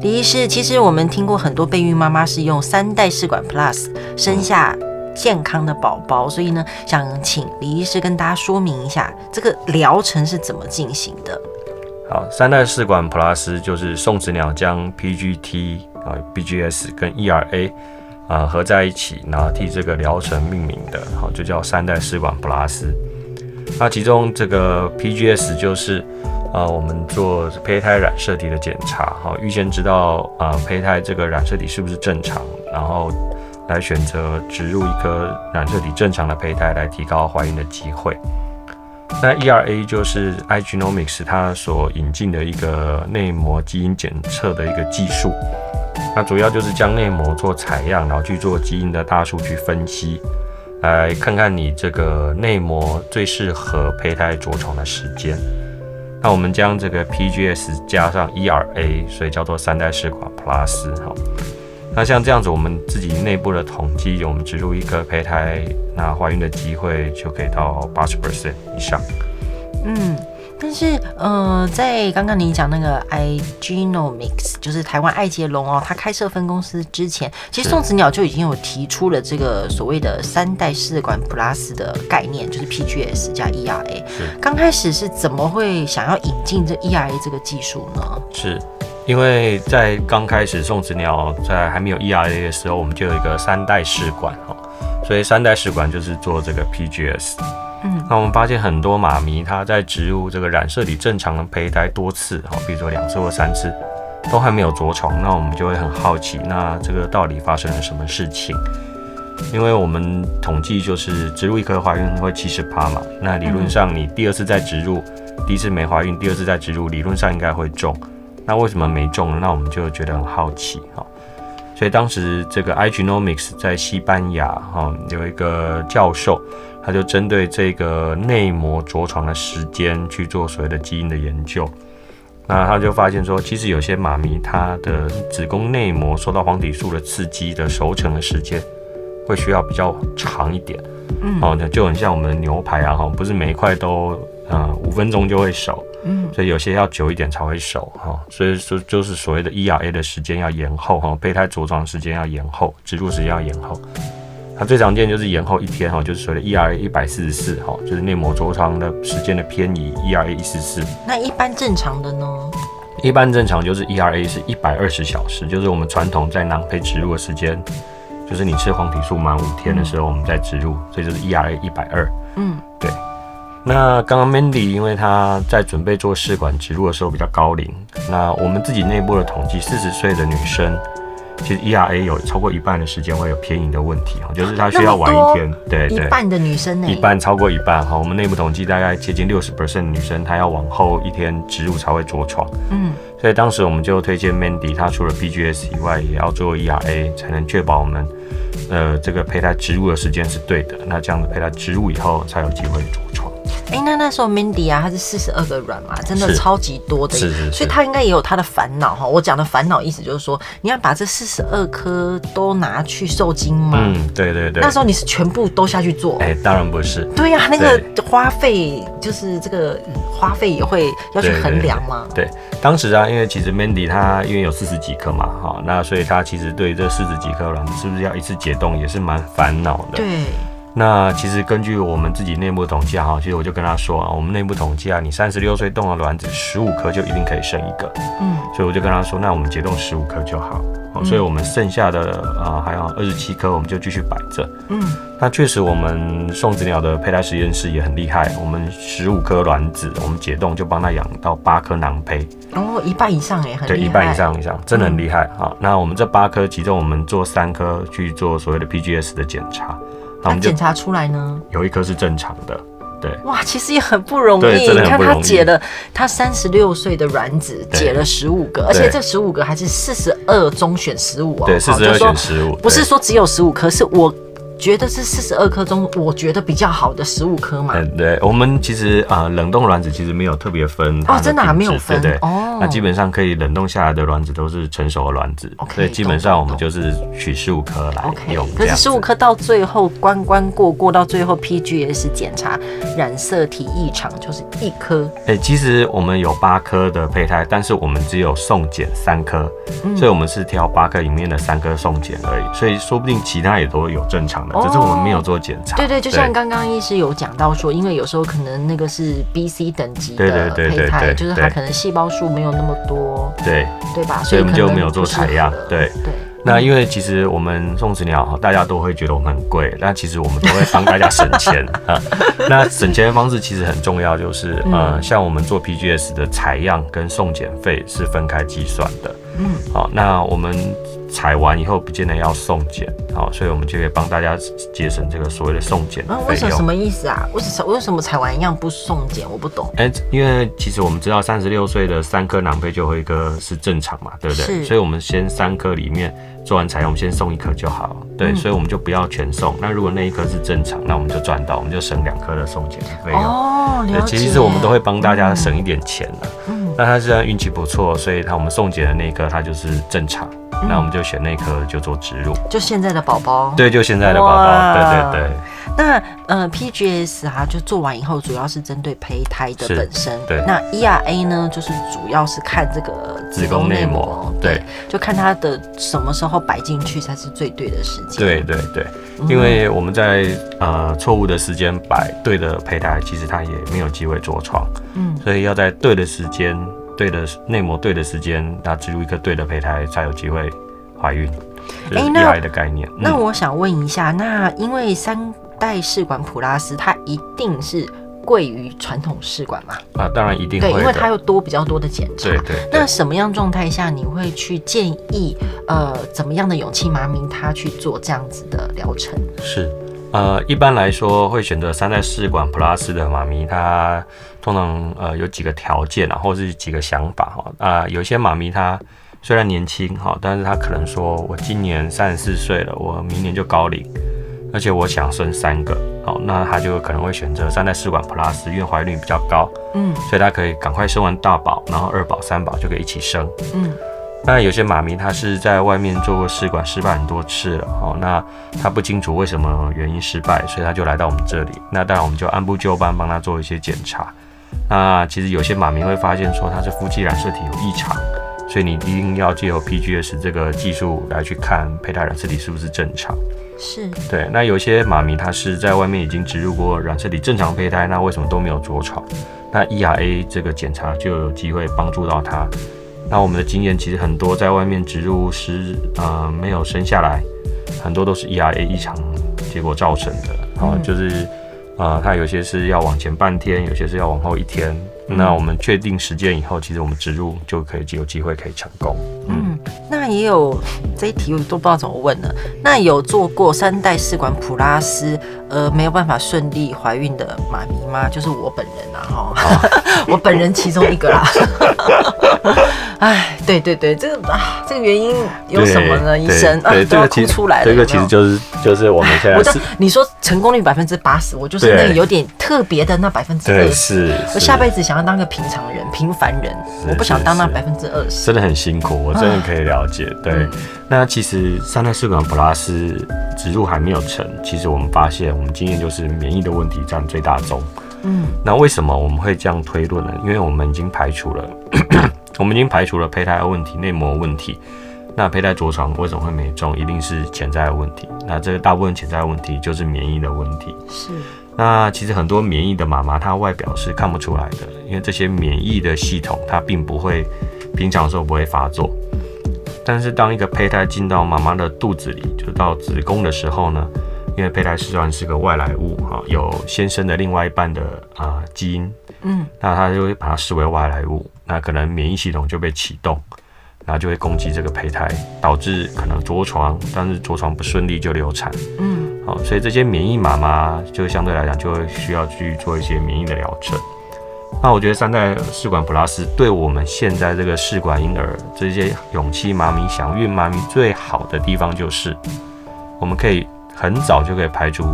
李医师，其实我们听过很多备孕妈妈是用三代试管 Plus 生下健康的宝宝，所以呢，想请李医师跟大家说明一下这个疗程是怎么进行的。好，三代试管 Plus 就是送子鸟将 PGT 啊、BGS 跟 ERA 啊合在一起，然后替这个疗程命名的，好，就叫三代试管 Plus。那其中这个 PGS 就是。啊，我们做胚胎染色体的检查，哈，预先知道啊胚胎这个染色体是不是正常，然后来选择植入一颗染色体正常的胚胎，来提高怀孕的机会。那 ERA 就是 iGenomics 它所引进的一个内膜基因检测的一个技术，那主要就是将内膜做采样，然后去做基因的大数据分析，来看看你这个内膜最适合胚胎着床的时间。那我们将这个 PGS 加上 ERA，所以叫做三代试管 Plus 哈。那像这样子，我们自己内部的统计，我们植入一个胚胎，那怀孕的机会就可以到八十 percent 以上。嗯。但是，呃，在刚刚你讲那个 iGenomics，就是台湾爱捷龙哦，它开设分公司之前，其实宋子鸟就已经有提出了这个所谓的三代试管 Plus 的概念，就是 PGS 加 ERA。刚开始是怎么会想要引进这 ERA 这个技术呢？是因为在刚开始送子鸟在还没有 ERA 的时候，我们就有一个三代试管哦，所以三代试管就是做这个 PGS。嗯，那我们发现很多妈咪她在植入这个染色体正常的胚胎多次，哈，比如说两次或三次，都还没有着床，那我们就会很好奇，那这个到底发生了什么事情？因为我们统计就是植入一颗怀孕会七十趴嘛，那理论上你第二次再植入，第一次没怀孕，第二次再植入，理论上应该会中，那为什么没中呢？那我们就觉得很好奇，哈，所以当时这个 iGenomX 在西班牙，哈，有一个教授。他就针对这个内膜着床的时间去做所谓的基因的研究，那他就发现说，其实有些妈咪她的子宫内膜受到黄体素的刺激的熟成的时间会需要比较长一点，嗯，哦，就很像我们的牛排啊，哈，不是每一块都呃五分钟就会熟，嗯，所以有些要久一点才会熟，哈，所以说就是所谓的 ERA 的时间要延后，哈，胚胎着床的时间要延后，植入时间要延后。它最常见就是延后一天哈，就是所谓的 ERA 一百四十四哈，就是内膜着床的时间的偏移 ERA 一四四。那一般正常的呢？一般正常就是 ERA 是一百二十小时，就是我们传统在囊胚植入的时间，就是你吃黄体素满五天的时候，我们再植入，所以就是 ERA 一百二。嗯，对。那刚刚 Mandy 因为她在准备做试管植入的时候比较高龄，那我们自己内部的统计，四十岁的女生。其实 ERA 有超过一半的时间会有偏移的问题哈，就是她需要晚一天，对对，一半的女生呢，一半超过一半哈，我们内部统计大概接近六十 percent 的女生，她要往后一天植入才会着床，嗯，所以当时我们就推荐 Mandy，她除了 BGS 以外，也要做 ERA，才能确保我们呃这个胚胎植入的时间是对的，那这样子胚胎植入以后才有机会着床。哎、欸，那那时候 Mandy 啊，她是四十二个卵嘛，真的超级多的，是所以她应该也有她的烦恼哈。我讲的烦恼意思就是说，你要把这四十二颗都拿去受精吗？嗯，对对对。那时候你是全部都下去做？哎、欸，当然不是。对呀、啊，那个花费就是这个花费也会要去衡量嘛。对，当时啊，因为其实 Mandy 她因为有四十几颗嘛，哈，那所以她其实对这四十几颗卵是不是要一次解冻也是蛮烦恼的。对。那其实根据我们自己内部统计哈，其实我就跟他说啊，我们内部统计啊，你三十六岁冻的卵子十五颗就一定可以生一个，嗯，所以我就跟他说，那我们解冻十五颗就好，嗯，所以我们剩下的啊还有二十七颗，我们就继续摆着，嗯，那确实我们送子鸟的胚胎实验室也很厉害，我们十五颗卵子，我们解冻就帮他养到八颗囊胚，哦，一半以上哎，很厉害，对，一半以上以上，真的很厉害，嗯，好，那我们这八颗，其中我们做三颗去做所谓的 PGS 的检查。那检查出来呢？有一颗是正常的，对。哇，其实也很不容易。你看他解了他三十六岁的卵子，解了十五个，而且这十五个还是四十二中选十五哦。对，四十二选十五，不是说只有十五颗，是我觉得是四十二颗中，我觉得比较好的十五颗嘛。嗯，对，我们其实啊、呃，冷冻卵子其实没有特别分哦，真的还没有分，对对哦。那基本上可以冷冻下来的卵子都是成熟的卵子，okay, 所以基本上我们就是取十五颗来用。Okay, 可是十五颗到最后关关过过到最后 PGS 检查染色体异常，就是一颗。哎、欸，其实我们有八颗的胚胎，但是我们只有送检三颗、嗯，所以我们是挑八颗里面的三颗送检而已，所以说不定其他也都有正常的，只是我们没有做检查。对对，就像刚刚医师有讲到说，因为有时候可能那个是 B、C 等级的胚胎，就是它可能细胞数没有那么多，对对吧？所以我们就没有做采样。对对。那因为其实我们送子鸟，大家都会觉得我们很贵，但其实我们都会帮大家省钱 啊。那省钱的方式其实很重要，就是呃，像我们做 PGS 的采样跟送检费是分开计算的。嗯，好，那我们。采完以后不见得要送检，好，所以我们就可以帮大家节省这个所谓的送检费用。为什么什么意思啊？为什么为什么采完一样不送检？我不懂。哎、欸，因为其实我们知道三十六岁的三颗囊胚就会一颗是正常嘛，对不对？所以我们先三颗里面做完采样，我们先送一颗就好。对、嗯，所以我们就不要全送。那如果那一颗是正常，那我们就赚到，我们就省两颗的送检费用。哦，了解。其实我们都会帮大家省一点钱的。嗯。那他虽然运气不错，所以他我们送检的那一颗他就是正常。那我们就选那颗就做植入，就现在的宝宝，对，就现在的宝宝，对对对。那呃，PGS、啊，就做完以后，主要是针对胚胎的本身。对。那 ERA 呢，就是主要是看这个子宫内膜，对，就看它的什么时候摆进去才是最对的时间。对对对，因为我们在呃错误的时间摆对的胚胎，其实它也没有机会着床。嗯。所以要在对的时间。对的内膜，对的时间，那植入一颗对的胚胎，才有机会怀孕。哎、就是，那的概念。那我想问一下，那因为三代试管普拉斯，它一定是贵于传统试管嘛？啊，当然一定会。对，因为它又多比较多的检查。对，对对。那什么样状态下你会去建议呃怎么样的勇气妈咪她去做这样子的疗程？是。呃，一般来说会选择三代试管普拉斯的妈咪，她通常呃有几个条件啊，或者是几个想法哈。啊、呃，有些妈咪她虽然年轻哈，但是她可能说，我今年三十四岁了，我明年就高龄，而且我想生三个，好，那她就可能会选择三代试管 Plus，，因为怀孕率比较高，嗯，所以她可以赶快生完大宝，然后二宝、三宝就可以一起生，嗯。那有些妈咪她是在外面做过试管失败很多次了哦，那她不清楚为什么原因失败，所以她就来到我们这里。那当然我们就按部就班帮她做一些检查。那其实有些妈咪会发现说她是夫妻染色体有异常，所以你一定要借由 PGS 这个技术来去看胚胎染色体是不是正常。是。对。那有些妈咪她是在外面已经植入过染色体正常胚胎，那为什么都没有着床？那 ERA 这个检查就有机会帮助到她。那我们的经验其实很多，在外面植入时，呃，没有生下来，很多都是 ERA 异常结果造成的。啊、嗯，就是，呃，它有些是要往前半天，有些是要往后一天。嗯、那我们确定时间以后，其实我们植入就可以有机会可以成功。嗯，那也有这一题我都不知道怎么问了。那有做过三代试管普拉斯，呃，没有办法顺利怀孕的妈咪吗？就是我本人啊，哈，我本人其中一个啦。哎，对对对，这个啊，这个原因有什么呢？医生啊，都要哭出来了。这个其实就是就是我们现在是，你说成功率百分之八十，我就是那个有点特别的那百分之二十。我下辈子想要当个平常人、平凡人，我不想当那百分之二十。真的很辛苦，我真的可以了解。对，嗯、那其实三代试管普拉斯植入还没有成，其实我们发现，我们经验就是免疫的问题占最大宗。嗯，那为什么我们会这样推论呢？因为我们已经排除了。我们已经排除了胚胎的问题、内膜问题。那胚胎着床为什么会没中？一定是潜在的问题。那这个大部分潜在的问题就是免疫的问题。是。那其实很多免疫的妈妈，她外表是看不出来的，因为这些免疫的系统它并不会平常的时候不会发作。但是当一个胚胎进到妈妈的肚子里，就到子宫的时候呢，因为胚胎虽然是个外来物哈，有先生的另外一半的啊、呃、基因。嗯，那它就会把它视为外来物，那可能免疫系统就被启动，然后就会攻击这个胚胎，导致可能着床，但是着床不顺利就流产。嗯，好，所以这些免疫妈妈就相对来讲就会需要去做一些免疫的疗程。那我觉得三代试管 plus 对我们现在这个试管婴儿这些勇气妈咪、想孕妈咪最好的地方就是，我们可以很早就可以排除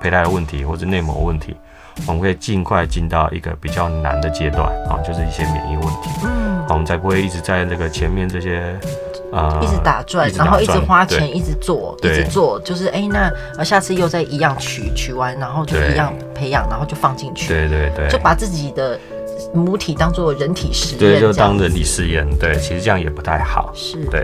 胚胎的问题或者内膜问题，我们可以尽快进到一个比较难的阶段啊，就是一些免疫问题。嗯，我们才不会一直在那个前面这些。呃，一直打转，然后一直花钱，一直做，一直做，就是哎、欸，那下次又再一样取取完，然后就一样培养，然后就放进去，对对对，就把自己的母体当做人体实验，对，就当人体试验，对，其实这样也不太好，是，对，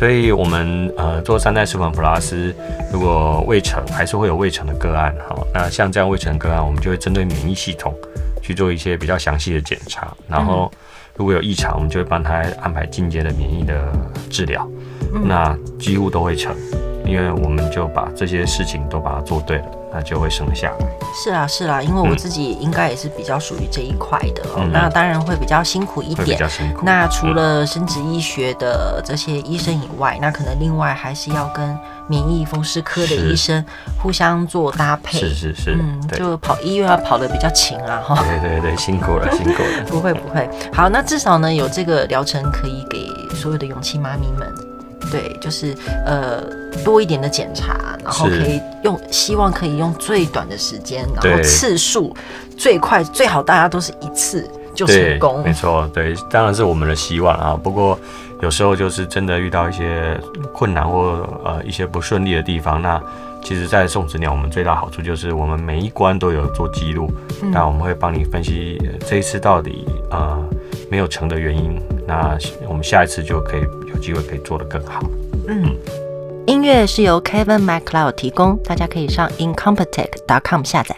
所以我们呃做三代试管普拉斯，如果未成，还是会有未成的个案，哈，那像这样未成个案，我们就会针对免疫系统去做一些比较详细的检查，然后。如果有异常，我们就会帮他安排进阶的免疫的治疗，嗯、那几乎都会成，因为我们就把这些事情都把它做对了，那就会生下来。是啊，是啊，因为我自己应该也是比较属于这一块的，嗯、那当然会比较辛苦一点。比较辛苦。那除了生殖医学的这些医生以外，嗯、那可能另外还是要跟。免疫风湿科的医生互相做搭配，是是是，嗯，就跑医院要跑的比较勤啊，哈，对对对，辛苦了 辛苦了，不会不会，好，那至少呢有这个疗程可以给所有的勇气妈咪们，对，就是呃多一点的检查，然后可以用，希望可以用最短的时间，然后次数最快，最好大家都是一次就成功，没错，对，当然是我们的希望啊，不过。有时候就是真的遇到一些困难或呃一些不顺利的地方，那其实，在送子鸟我们最大好处就是我们每一关都有做记录，那、嗯、我们会帮你分析这一次到底呃没有成的原因，那我们下一次就可以有机会可以做得更好。嗯，音乐是由 Kevin MacLeod 提供，大家可以上 incompetech.com 下载。